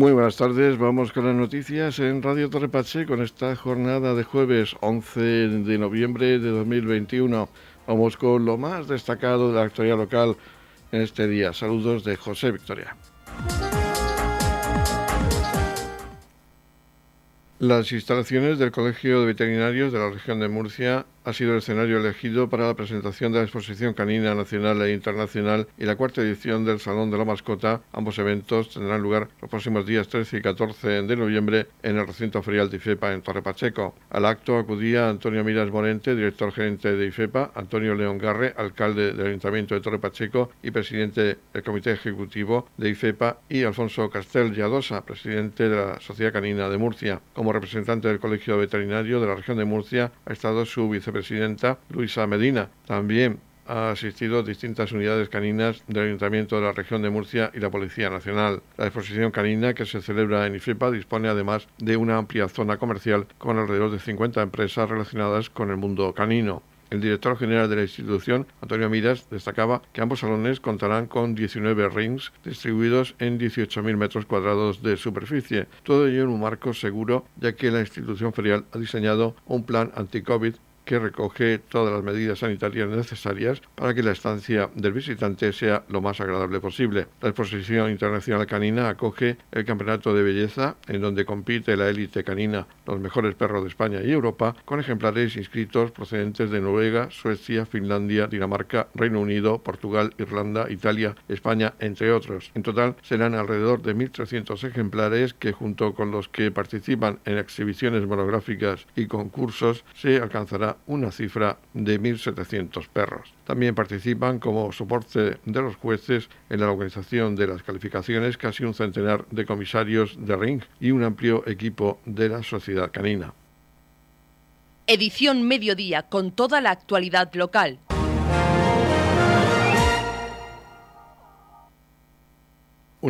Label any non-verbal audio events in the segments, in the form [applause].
Muy buenas tardes, vamos con las noticias en Radio Torrepache con esta jornada de jueves 11 de noviembre de 2021. Vamos con lo más destacado de la actualidad local en este día. Saludos de José Victoria. Las instalaciones del Colegio de Veterinarios de la región de Murcia ha sido el escenario elegido para la presentación de la Exposición Canina Nacional e Internacional y la cuarta edición del Salón de la Mascota. Ambos eventos tendrán lugar los próximos días 13 y 14 de noviembre en el recinto ferial de IFEPA en Torre Pacheco. Al acto acudía Antonio Miras Morente, director gerente de IFEPA, Antonio León Garre, alcalde del Ayuntamiento de Torre Pacheco y presidente del Comité Ejecutivo de IFEPA, y Alfonso Castel Lladosa, presidente de la Sociedad Canina de Murcia. Como representante del Colegio Veterinario de la región de Murcia ha estado su vicepresidente presidenta Luisa Medina. También ha asistido distintas unidades caninas del Ayuntamiento de la región de Murcia y la Policía Nacional. La exposición canina que se celebra en IFEPA dispone además de una amplia zona comercial con alrededor de 50 empresas relacionadas con el mundo canino. El director general de la institución, Antonio Miras, destacaba que ambos salones contarán con 19 rings distribuidos en 18.000 metros cuadrados de superficie, todo ello en un marco seguro, ya que la institución ferial ha diseñado un plan anti-COVID que recoge todas las medidas sanitarias necesarias para que la estancia del visitante sea lo más agradable posible. La exposición internacional canina acoge el Campeonato de Belleza, en donde compite la élite canina, los mejores perros de España y Europa, con ejemplares inscritos procedentes de Noruega, Suecia, Finlandia, Dinamarca, Reino Unido, Portugal, Irlanda, Italia, España, entre otros. En total serán alrededor de 1.300 ejemplares que junto con los que participan en exhibiciones monográficas y concursos se alcanzará una cifra de 1.700 perros. También participan como soporte de los jueces en la organización de las calificaciones casi un centenar de comisarios de ring y un amplio equipo de la sociedad canina. Edición Mediodía con toda la actualidad local.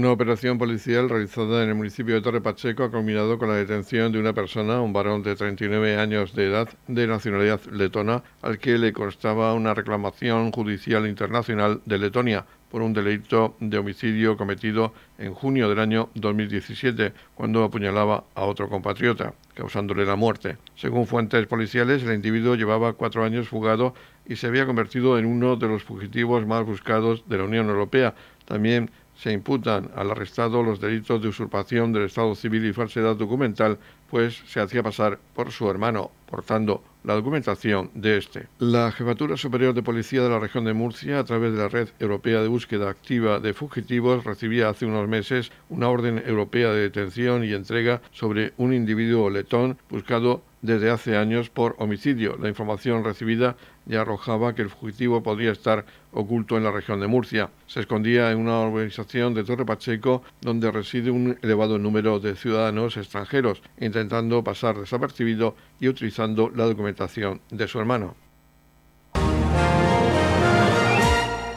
Una operación policial realizada en el municipio de Torre Pacheco ha culminado con la detención de una persona, un varón de 39 años de edad, de nacionalidad letona, al que le constaba una reclamación judicial internacional de Letonia por un delito de homicidio cometido en junio del año 2017, cuando apuñalaba a otro compatriota, causándole la muerte. Según fuentes policiales, el individuo llevaba cuatro años fugado y se había convertido en uno de los fugitivos más buscados de la Unión Europea. También se imputan al arrestado los delitos de usurpación del Estado civil y falsedad documental, pues se hacía pasar por su hermano, portando la documentación de este. La Jefatura Superior de Policía de la región de Murcia, a través de la Red Europea de Búsqueda Activa de Fugitivos, recibía hace unos meses una orden europea de detención y entrega sobre un individuo letón buscado desde hace años por homicidio. La información recibida ya arrojaba que el fugitivo podría estar oculto en la región de Murcia. Se escondía en una organización de Torre Pacheco donde reside un elevado número de ciudadanos extranjeros, intentando pasar desapercibido y utilizando la documentación de su hermano.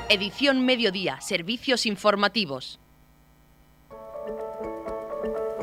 Edición Mediodía, Servicios Informativos.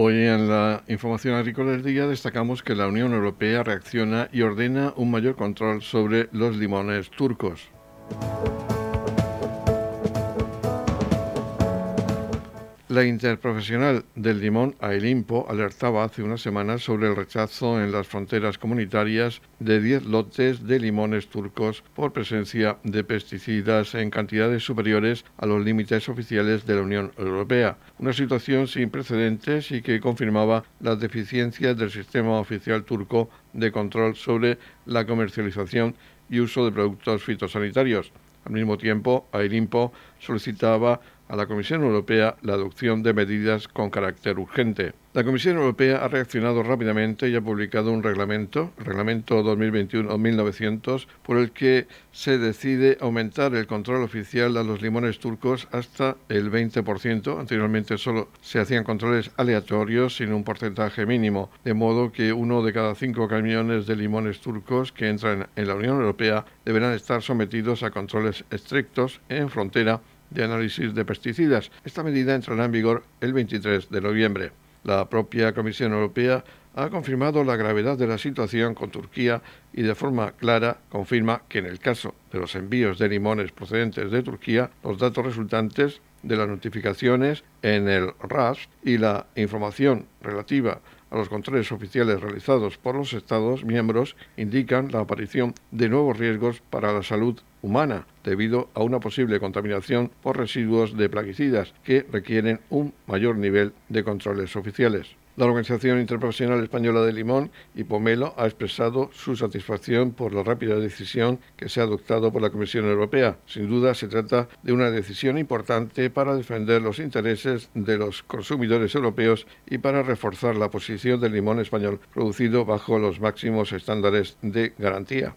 Hoy en la información agrícola del día destacamos que la Unión Europea reacciona y ordena un mayor control sobre los limones turcos. La interprofesional del limón Ailimpo alertaba hace unas semanas sobre el rechazo en las fronteras comunitarias de 10 lotes de limones turcos por presencia de pesticidas en cantidades superiores a los límites oficiales de la Unión Europea. Una situación sin precedentes y que confirmaba las deficiencias del sistema oficial turco de control sobre la comercialización y uso de productos fitosanitarios. Al mismo tiempo, Ailimpo solicitaba a la Comisión Europea la adopción de medidas con carácter urgente. La Comisión Europea ha reaccionado rápidamente y ha publicado un reglamento, Reglamento 2021-1900, por el que se decide aumentar el control oficial a los limones turcos hasta el 20%. Anteriormente solo se hacían controles aleatorios sin un porcentaje mínimo, de modo que uno de cada cinco camiones de limones turcos que entran en la Unión Europea deberán estar sometidos a controles estrictos en frontera de análisis de pesticidas. Esta medida entrará en vigor el 23 de noviembre. La propia Comisión Europea ha confirmado la gravedad de la situación con Turquía y de forma clara confirma que en el caso de los envíos de limones procedentes de Turquía, los datos resultantes de las notificaciones en el RAS y la información relativa los controles oficiales realizados por los Estados miembros indican la aparición de nuevos riesgos para la salud humana debido a una posible contaminación por residuos de plaguicidas que requieren un mayor nivel de controles oficiales. La Organización Interprofesional Española de Limón y Pomelo ha expresado su satisfacción por la rápida decisión que se ha adoptado por la Comisión Europea. Sin duda se trata de una decisión importante para defender los intereses de los consumidores europeos y para reforzar la posición del limón español producido bajo los máximos estándares de garantía.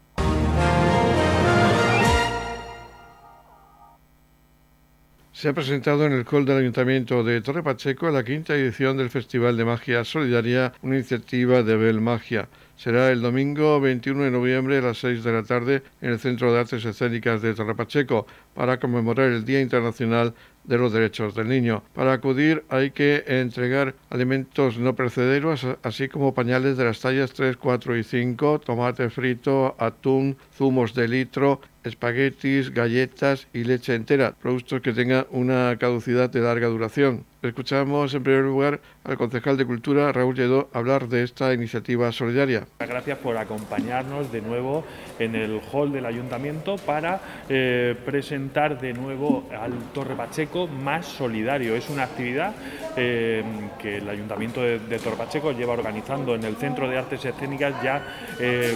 Se ha presentado en el Col del Ayuntamiento de Torre Pacheco la quinta edición del Festival de Magia Solidaria, una iniciativa de Bel Magia. Será el domingo 21 de noviembre a las 6 de la tarde en el Centro de Artes Escénicas de Torre Pacheco para conmemorar el Día Internacional de los Derechos del Niño. Para acudir hay que entregar alimentos no precederos, así como pañales de las tallas 3, 4 y 5, tomate frito, atún, zumos de litro, espaguetis, galletas y leche entera, productos que tengan una caducidad de larga duración. Escuchamos en primer lugar al concejal de Cultura, Raúl Lledó, hablar de esta iniciativa solidaria. Gracias por acompañarnos de nuevo en el hall del ayuntamiento para eh, presentar de nuevo al Torre Pacheco más solidario. Es una actividad eh, que el ayuntamiento de, Torre Pacheco lleva organizando en el Centro de Artes Escénicas ya eh,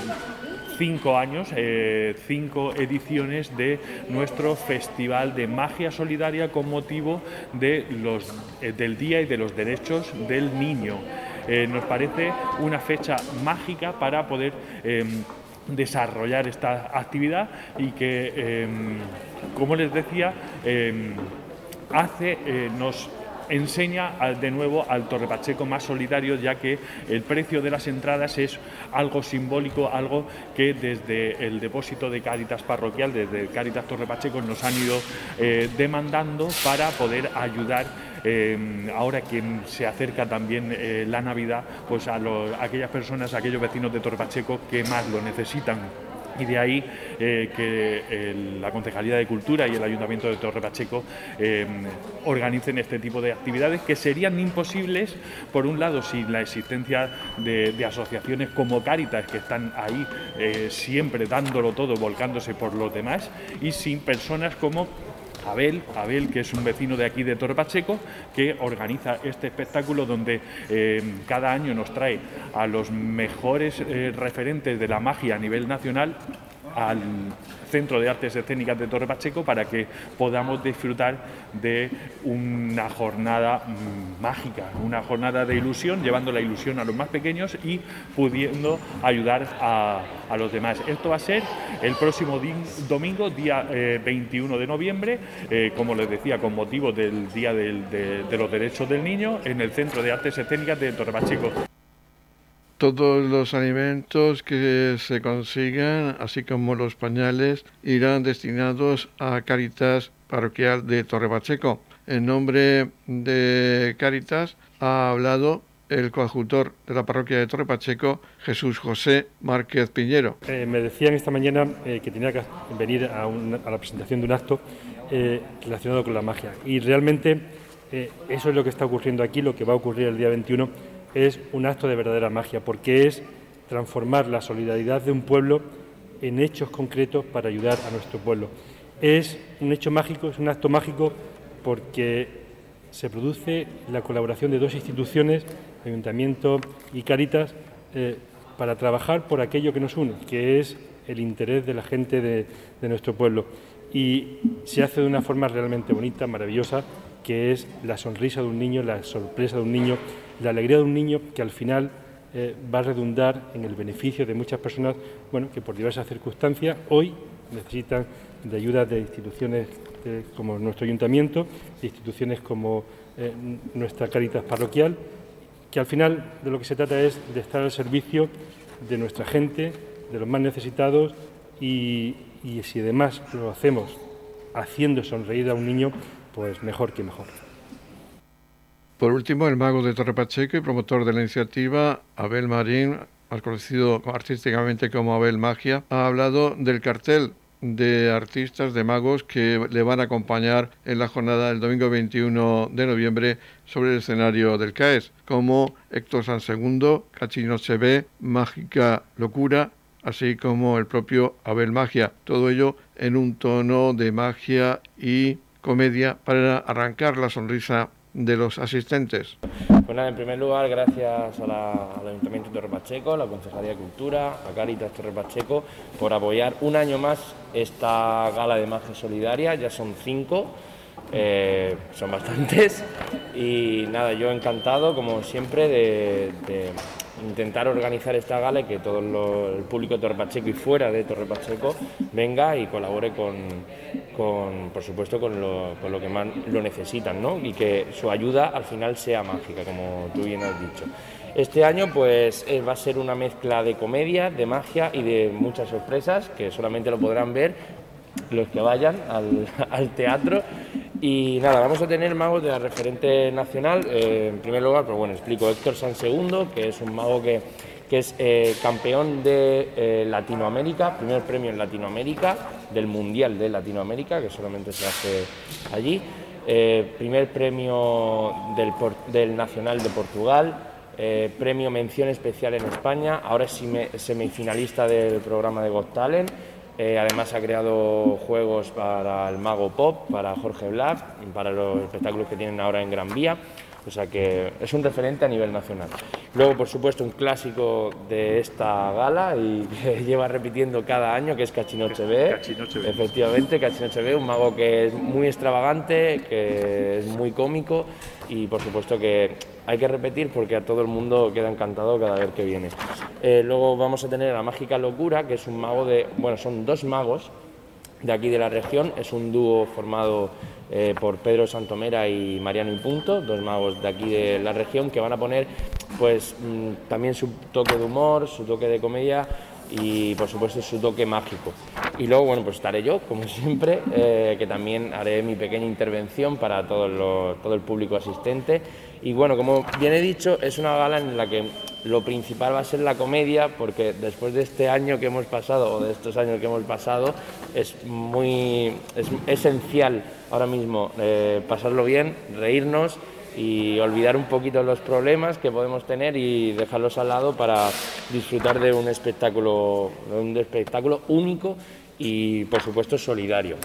cinco años, eh, cinco ediciones de nuestro Festival de Magia Solidaria con motivo de los, del Día y de los Derechos del Niño. Nos parece una fecha mágica para poder em, desarrollar esta actividad y que, em, como les decía, hace, nos enseña de nuevo al Torre Pacheco más solidario, ya que el precio de las entradas es algo simbólico, algo que desde el depósito de Cáritas parroquial, desde Cáritas Torre Pacheco, nos han ido eh, demandando para poder ayudar eh, ahora que se acerca también eh, la Navidad, pues a, a, aquellas personas, a aquellos vecinos de Torre Pacheco que más lo necesitan y de ahí eh, que la Concejalía de Cultura y el Ayuntamiento de Torre Pacheco eh, organicen este tipo de actividades que serían imposibles, por un lado, sin la existencia de, asociaciones como Cáritas, que están ahí eh, siempre dándolo todo, volcándose por los demás, y sin personas como Abel, Abel, que es un vecino de aquí de Torre Pacheco, que organiza este espectáculo donde eh, cada año nos trae a los mejores eh, referentes de la magia a nivel nacional al Centro de Artes Escénicas de Torre Pacheco para que podamos disfrutar de una jornada mm, mágica, una jornada de ilusión, llevando la ilusión a los más pequeños y pudiendo ayudar a, los demás. Esto va a ser el próximo domingo, día 21 eh, de noviembre, eh, como les decía, con motivo del Día de, de los Derechos del Niño, en el Centro de Artes Escénicas de Torre Pacheco todos los alimentos que se consigan, así como los pañales, irán destinados a Caritas Parroquial de Torre Pacheco. En nombre de Caritas ha hablado el coadjutor de la parroquia de Torre Pacheco, Jesús José Márquez Piñero. Eh, me decían esta mañana eh, que tenía que venir a, la presentación de un acto eh, relacionado con la magia. Y realmente eso es lo que está ocurriendo aquí, lo que va a ocurrir el día 21 es un acto de verdadera magia, porque es transformar la solidaridad de un pueblo en hechos concretos para ayudar a nuestro pueblo. Es un hecho mágico, es un acto mágico porque se produce la colaboración de dos instituciones, Ayuntamiento y Caritas, eh, para trabajar por aquello que nos une, que es el interés de la gente de, nuestro pueblo. Y se hace de una forma realmente bonita, maravillosa, que es la sonrisa de un niño, la sorpresa de un niño, la alegría de un niño que al final eh, va a redundar en el beneficio de muchas personas bueno, que por diversas circunstancias hoy necesitan de ayuda de instituciones eh, como nuestro ayuntamiento, de instituciones como eh, nuestra Caritas parroquial, que al final de lo que se trata es de estar al servicio de nuestra gente, de los más necesitados y, si además lo hacemos haciendo sonreír a un niño, pues mejor que mejor. Por último, el mago de Torre Pacheco y promotor de la iniciativa, Abel Marín, al conocido artísticamente como Abel Magia, ha hablado del cartel de artistas, de magos que le van a acompañar en la jornada del domingo 21 de noviembre sobre el escenario del CAES, como Héctor San Segundo, Cachino ve Mágica Locura, así como el propio Abel Magia. Todo ello en un tono de magia y comedia para arrancar la sonrisa de los asistentes? Pues nada, en primer lugar, gracias al Ayuntamiento de Torre Pacheco, a la Concejalía de Cultura, a Caritas Torre Pacheco, por apoyar un año más esta gala de magia solidaria. Ya son cinco, eh, son bastantes. Y nada, yo encantado, como siempre, de intentar organizar esta gala y que todo el público de Torre Pacheco y fuera de Torre Pacheco venga y colabore con, por supuesto, con lo, con lo que más lo necesitan, ¿no? Y que su ayuda al final sea mágica, como tú bien has dicho. Este año pues eh, va a ser una mezcla de comedia, de magia y de muchas sorpresas que solamente lo podrán ver los que vayan al, [laughs] al teatro y nada, vamos a tener magos de la referente nacional. Eh, en primer lugar, pues bueno, explico Héctor San Segundo, que es un mago que, que es eh, campeón de eh, Latinoamérica, primer premio en Latinoamérica, del Mundial de Latinoamérica, que solamente se hace allí. primer premio del, del Nacional de Portugal, premio mención especial en España, ahora es semifinalista del programa de Got Talent eh, además ha creado juegos para el Mago Pop, para Jorge Black, para los espectáculos que tienen ahora en Gran Vía. O sea que es un referente a nivel nacional. Luego, por supuesto, un clásico de esta gala y [laughs] que lleva repitiendo cada año, que es Cachinoche B. Efectivamente, Cachinoche B, un mago que es muy extravagante, que es muy cómico y por supuesto que hay que repetir porque a todo el mundo queda encantado cada vez que viene. Eh, luego vamos a tener a la Mágica Locura, que es un mago de, bueno, son dos magos de aquí de la región, es un dúo formado eh, por Pedro Santomera y Mariano y Punto, dos magos de aquí de la región que van a poner pues mm, también su toque de humor, su toque de comedia y por supuesto su toque mágico. Y luego, bueno, pues estaré yo, como [laughs] siempre, eh, que también haré mi pequeña intervención para todo, todo el público asistente. Y bueno, como bien he dicho, es una gala en la que lo principal va a ser la comedia, porque después de este año que hemos pasado, o de estos años que hemos pasado, es muy es esencial ahora mismo eh, pasarlo bien, reírnos y olvidar un poquito los problemas que podemos tener y dejarlos al lado para disfrutar de un espectáculo, un espectáculo único y por supuesto solidario.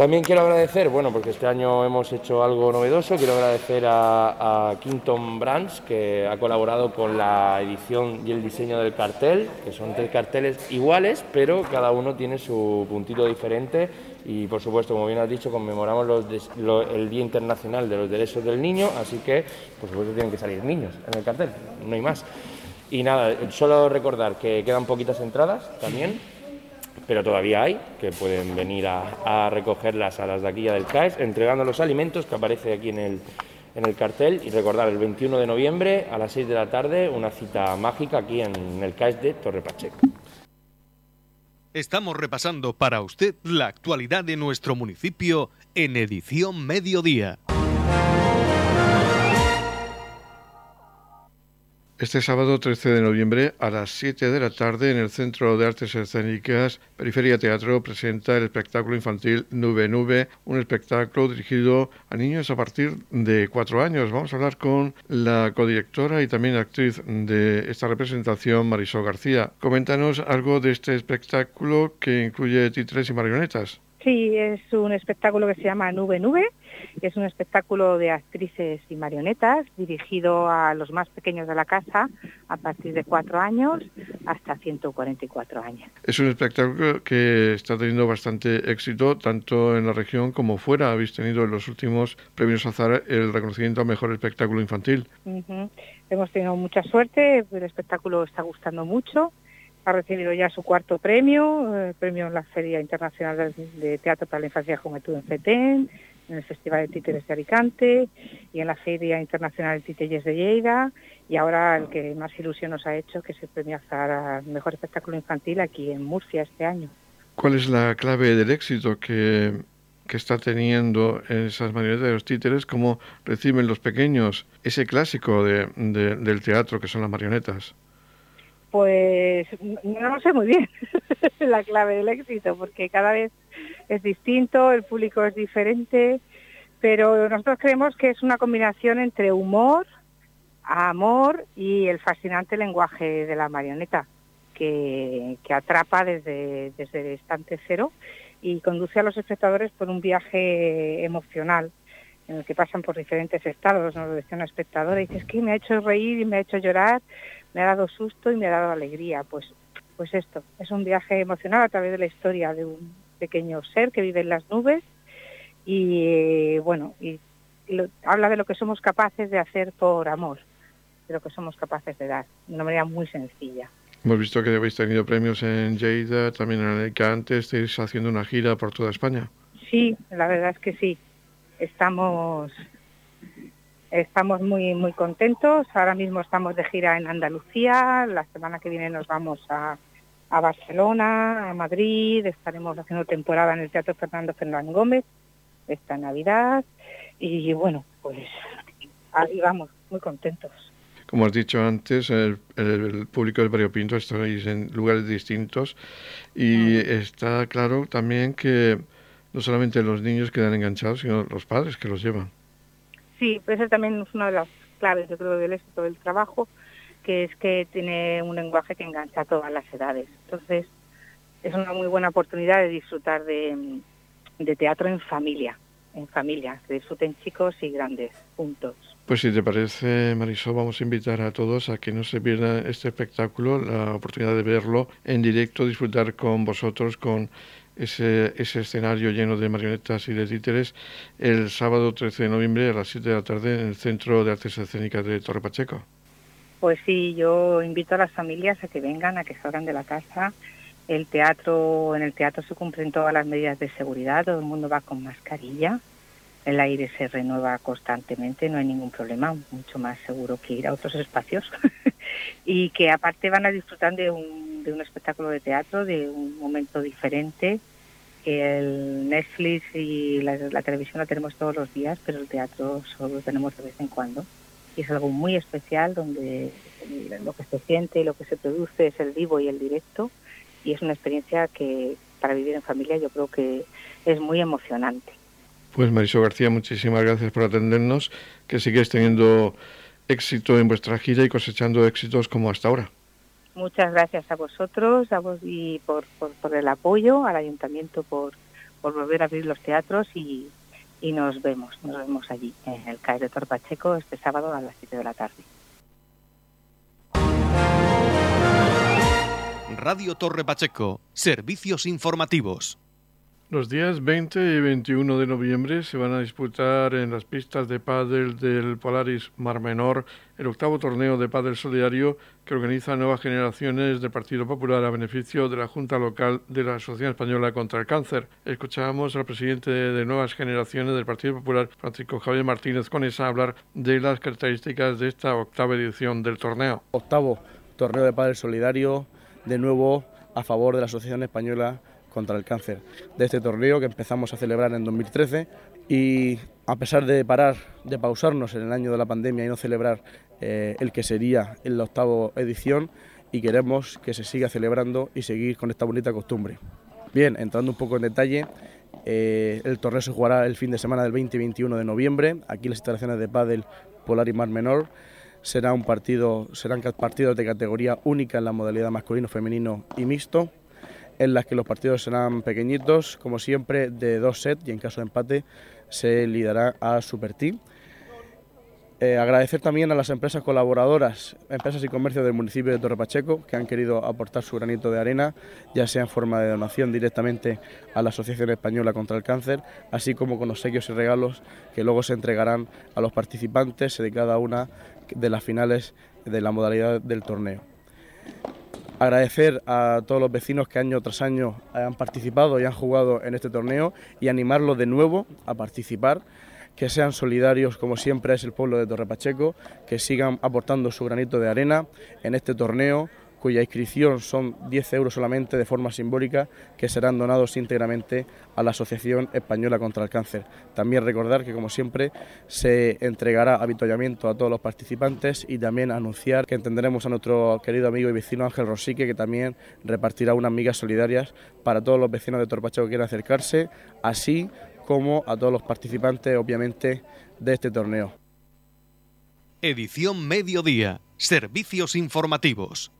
También quiero agradecer, bueno, porque este año hemos hecho algo novedoso, quiero agradecer a, a Kington Brands, que ha colaborado con la edición y el diseño del cartel, que son tres carteles iguales, pero cada uno tiene su puntito diferente y por supuesto, como bien has dicho, conmemoramos el Día Internacional de los Derechos del Niño, así que por supuesto tienen que salir niños en el cartel, no hay más. Y nada, solo recordar que quedan poquitas entradas también, pero todavía hay, que pueden venir a, recogerlas a las de aquí del CAES, entregando los alimentos que aparece aquí en el, en el cartel y recordar el 21 de noviembre a las 6 de la tarde una cita mágica aquí en el CAES de Torre Pacheco. Estamos repasando para usted la actualidad de nuestro municipio en edición mediodía. Este sábado 13 de noviembre a las 7 de la tarde en el Centro de Artes Escénicas Periferia Teatro presenta el espectáculo infantil Nube Nube, un espectáculo dirigido a niños a partir de cuatro años. Vamos a hablar con la codirectora y también actriz de esta representación, Marisol García. Coméntanos algo de este espectáculo que incluye títeres y marionetas. Sí, es un espectáculo que se llama Nube Nube es un espectáculo de actrices y marionetas dirigido a los más pequeños de la casa a partir de cuatro años hasta 144 años. Es un espectáculo que está teniendo bastante éxito tanto en la región como fuera. Habéis tenido en los últimos premios Azar el reconocimiento a mejor espectáculo infantil. Hemos tenido mucha suerte, el espectáculo está gustando mucho ha recibido ya su cuarto premio, el premio en la Feria Internacional de Teatro para la Infancia y Juventud en FETEN, en el Festival de Títeres de Alicante y en la Feria Internacional de Títeres de Lleida y ahora el que más ilusión nos ha hecho, que es el premio Azar al Mejor Espectáculo Infantil aquí en Murcia este año. ¿Cuál es la clave del éxito que, que está teniendo esas marionetas de los títeres? ¿Cómo reciben los pequeños ese clásico de, del teatro que son las marionetas? Pues no lo sé muy bien [laughs] la clave del éxito, porque cada vez es distinto, el público es diferente, pero nosotros creemos que es una combinación entre humor, amor y el fascinante lenguaje de la marioneta, que, atrapa desde, desde el instante cero y conduce a los espectadores por un viaje emocional en el que pasan por diferentes estados, nos lo decía una espectadora, y dice, es que me ha hecho reír y me ha hecho llorar, me ha dado susto y me ha dado alegría. Pues, pues esto, es un viaje emocional a través de la historia de un pequeño ser que vive en las nubes y bueno, y, habla de lo que somos capaces de hacer por amor, de lo que somos capaces de dar, de una manera muy sencilla. Hemos visto que habéis tenido premios en Lleida, también en Alicante, estáis haciendo una gira por toda España. Sí, la verdad es que sí. Estamos estamos muy muy contentos. Ahora mismo estamos de gira en Andalucía. La semana que viene nos vamos a a Barcelona, a Madrid, estaremos haciendo temporada en el Teatro Fernando Fernández Gómez esta Navidad y bueno, pues ahí vamos, muy contentos. Como has dicho antes, el, público del Barrio Pinto estáis en lugares distintos y está claro también que no solamente los niños quedan enganchados, sino los padres que los llevan. Sí, pues eso también es una de las claves, yo creo, del éxito del trabajo, que es que tiene un lenguaje que engancha a todas las edades. Entonces, es una muy buena oportunidad de disfrutar de, teatro en familia, en familia, que disfruten chicos y grandes juntos. Pues si te parece, Marisol, vamos a invitar a todos a que no se pierdan este espectáculo, la oportunidad de verlo en directo, disfrutar con vosotros, con ese, ese escenario lleno de marionetas y de títeres, el sábado 13 de noviembre a las 7 de la tarde en el Centro de Artes Escénicas de Torre Pacheco. Pues sí, yo invito a las familias a que vengan, a que salgan de la casa. El teatro, en el teatro se cumplen todas las medidas de seguridad, todo el mundo va con mascarilla, el aire se renueva constantemente, no hay ningún problema, mucho más seguro que ir a otros espacios. [laughs] y que aparte van a disfrutar de un, de un espectáculo de teatro, de un momento diferente, el Netflix y la, televisión la tenemos todos los días, pero el teatro solo lo tenemos de vez en cuando y es algo muy especial donde lo que se siente y lo que se produce es el vivo y el directo y es una experiencia que para vivir en familia yo creo que es muy emocionante. Pues Marisol García, muchísimas gracias por atendernos, que sigues teniendo éxito en vuestra gira y cosechando éxitos como hasta ahora. Muchas gracias a vosotros a vos y por, por, el apoyo, al ayuntamiento por, por volver a abrir los teatros y, y nos vemos, nos vemos allí en el CAE de Torpacheco este sábado a las 7 de la tarde. Radio Torre Pacheco, servicios informativos. Los días 20 y 21 de noviembre se van a disputar en las pistas de pádel del Polaris Mar Menor el octavo torneo de pádel solidario que organiza Nuevas Generaciones del Partido Popular a beneficio de la Junta Local de la Asociación Española contra el Cáncer. Escuchábamos al presidente de Nuevas Generaciones del Partido Popular, Francisco Javier Martínez Conesa, hablar de las características de esta octava edición del torneo. Octavo torneo de pádel solidario, de nuevo a favor de la Asociación Española contra el cáncer de este torneo que empezamos a celebrar en 2013 y a pesar de parar, de pausarnos en el año de la pandemia y no celebrar eh, el que sería en la octava edición y queremos que se siga celebrando y seguir con esta bonita costumbre. Bien, entrando un poco en detalle, eh, el torneo se jugará el fin de semana del 20 y 21 de noviembre, aquí en las instalaciones de Padel Polar y Mar Menor. Será un partido, serán partidos de categoría única en la modalidad masculino, femenino y mixto, en las que los partidos serán pequeñitos, como siempre, de dos sets y en caso de empate se liderará a Super Team. Eh, agradecer también a las empresas colaboradoras, empresas y comercios del municipio de Torre Pacheco, que han querido aportar su granito de arena, ya sea en forma de donación directamente a la Asociación Española contra el Cáncer, así como con obsequios y regalos que luego se entregarán a los participantes de cada una de las finales de la modalidad del torneo. Agradecer a todos los vecinos que año tras año han participado y han jugado en este torneo y animarlos de nuevo a participar que sean solidarios como siempre es el pueblo de Torre Pacheco, que sigan aportando su granito de arena en este torneo cuya inscripción son 10 euros solamente de forma simbólica, que serán donados íntegramente a la Asociación Española contra el Cáncer. También recordar que, como siempre, se entregará avituallamiento a todos los participantes y también anunciar que entenderemos a nuestro querido amigo y vecino Ángel Rosique, que también repartirá unas migas solidarias para todos los vecinos de Torpacheco que quieran acercarse, así como a todos los participantes, obviamente, de este torneo. Edición Mediodía. Servicios informativos.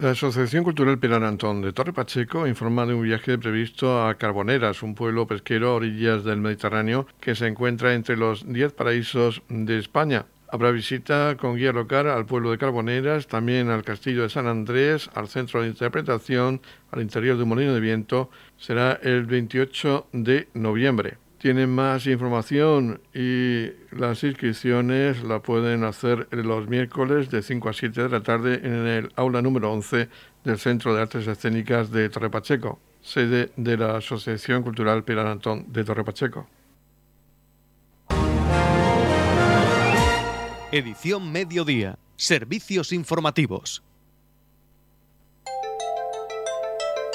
La Asociación Cultural Pilar Antón de Torre Pacheco informa de un viaje previsto a Carboneras, un pueblo pesquero a orillas del Mediterráneo que se encuentra entre los 10 paraísos de España. Habrá visita con guía local al pueblo de Carboneras, también al castillo de San Andrés, al centro de interpretación, al interior de un molino de viento. Será el 28 de noviembre. Tienen más información y las inscripciones la pueden hacer los miércoles de 5 a 7 de la tarde en el aula número 11 del Centro de Artes Escénicas de Torre Pacheco, sede de la Asociación Cultural Pilar Antón de Torre Pacheco. Edición Mediodía. Servicios informativos.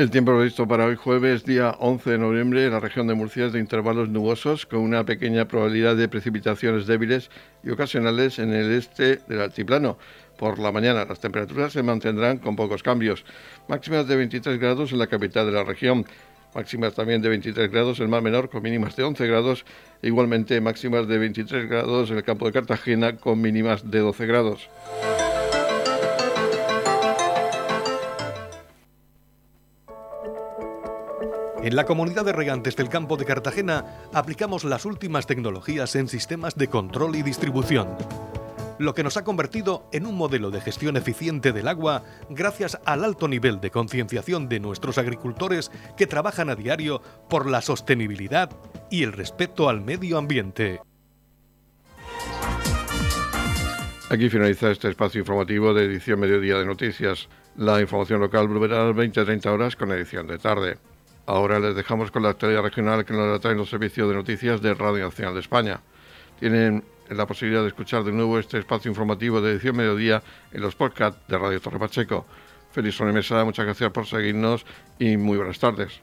El tiempo previsto para hoy jueves, día 11 de noviembre, en la región de Murcia es de intervalos nubosos con una pequeña probabilidad de precipitaciones débiles y ocasionales en el este del altiplano. Por la mañana las temperaturas se mantendrán con pocos cambios, máximas de 23 grados en la capital de la región máximas también de 23 grados, el mar menor con mínimas de 11 grados, igualmente máximas de 23 grados en el campo de Cartagena con mínimas de 12 grados. En la comunidad de regantes del campo de Cartagena aplicamos las últimas tecnologías en sistemas de control y distribución lo que nos ha convertido en un modelo de gestión eficiente del agua gracias al alto nivel de concienciación de nuestros agricultores que trabajan a diario por la sostenibilidad y el respeto al medio ambiente. Aquí finaliza este espacio informativo de edición Mediodía de Noticias. La información local volverá a las 20-30 horas con edición de tarde. Ahora les dejamos con la actualidad regional que nos traen los servicios de noticias de Radio Nacional de España. Tienen la posibilidad de escuchar de nuevo este espacio informativo de edición mediodía en los podcasts de Radio Torre Pacheco. Feliz sobremesa, muchas gracias por seguirnos y muy buenas tardes.